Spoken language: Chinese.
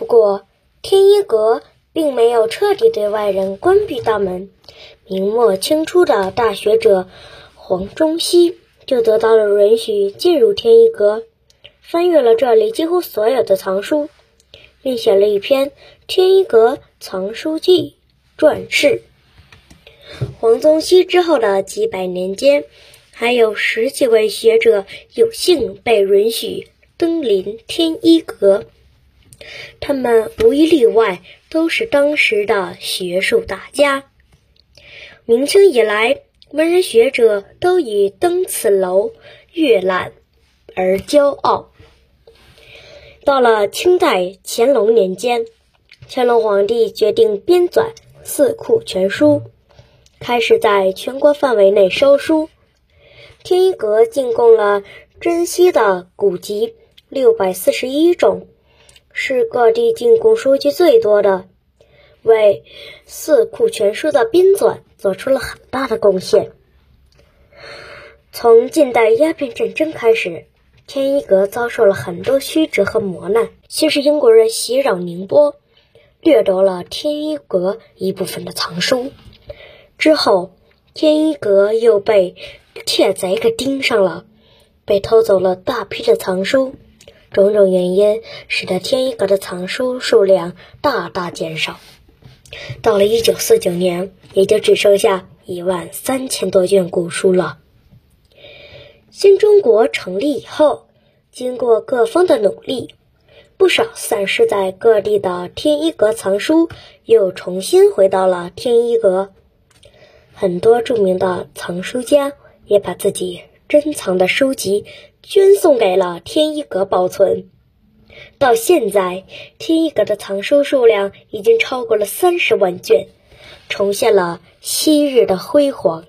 不过，天一阁并没有彻底对外人关闭大门。明末清初的大学者黄宗羲就得到了允许进入天一阁，翻阅了这里几乎所有的藏书，并写了一篇《天一阁藏书记传世》。黄宗羲之后的几百年间，还有十几位学者有幸被允许登临天一阁，他们无一例外都是当时的学术大家。明清以来，文人学者都以登此楼阅览而骄傲。到了清代乾隆年间，乾隆皇帝决定编纂《四库全书》，开始在全国范围内收书。天一阁进贡了珍稀的古籍六百四十一种，是各地进贡书籍最多的。为《四库全书》的编纂做出了很大的贡献。从近代鸦片战争开始，天一阁遭受了很多曲折和磨难。先是英国人袭扰宁波，掠夺了天一阁一部分的藏书，之后天一阁又被窃贼给盯上了，被偷走了大批的藏书。种种原因使得天一阁的藏书数量大大减少。到了一九四九年，也就只剩下一万三千多卷古书了。新中国成立以后，经过各方的努力，不少散失在各地的天一阁藏书又重新回到了天一阁。很多著名的藏书家也把自己珍藏的书籍捐送给了天一阁保存。到现在，天一阁的藏书数量已经超过了三十万卷，重现了昔日的辉煌。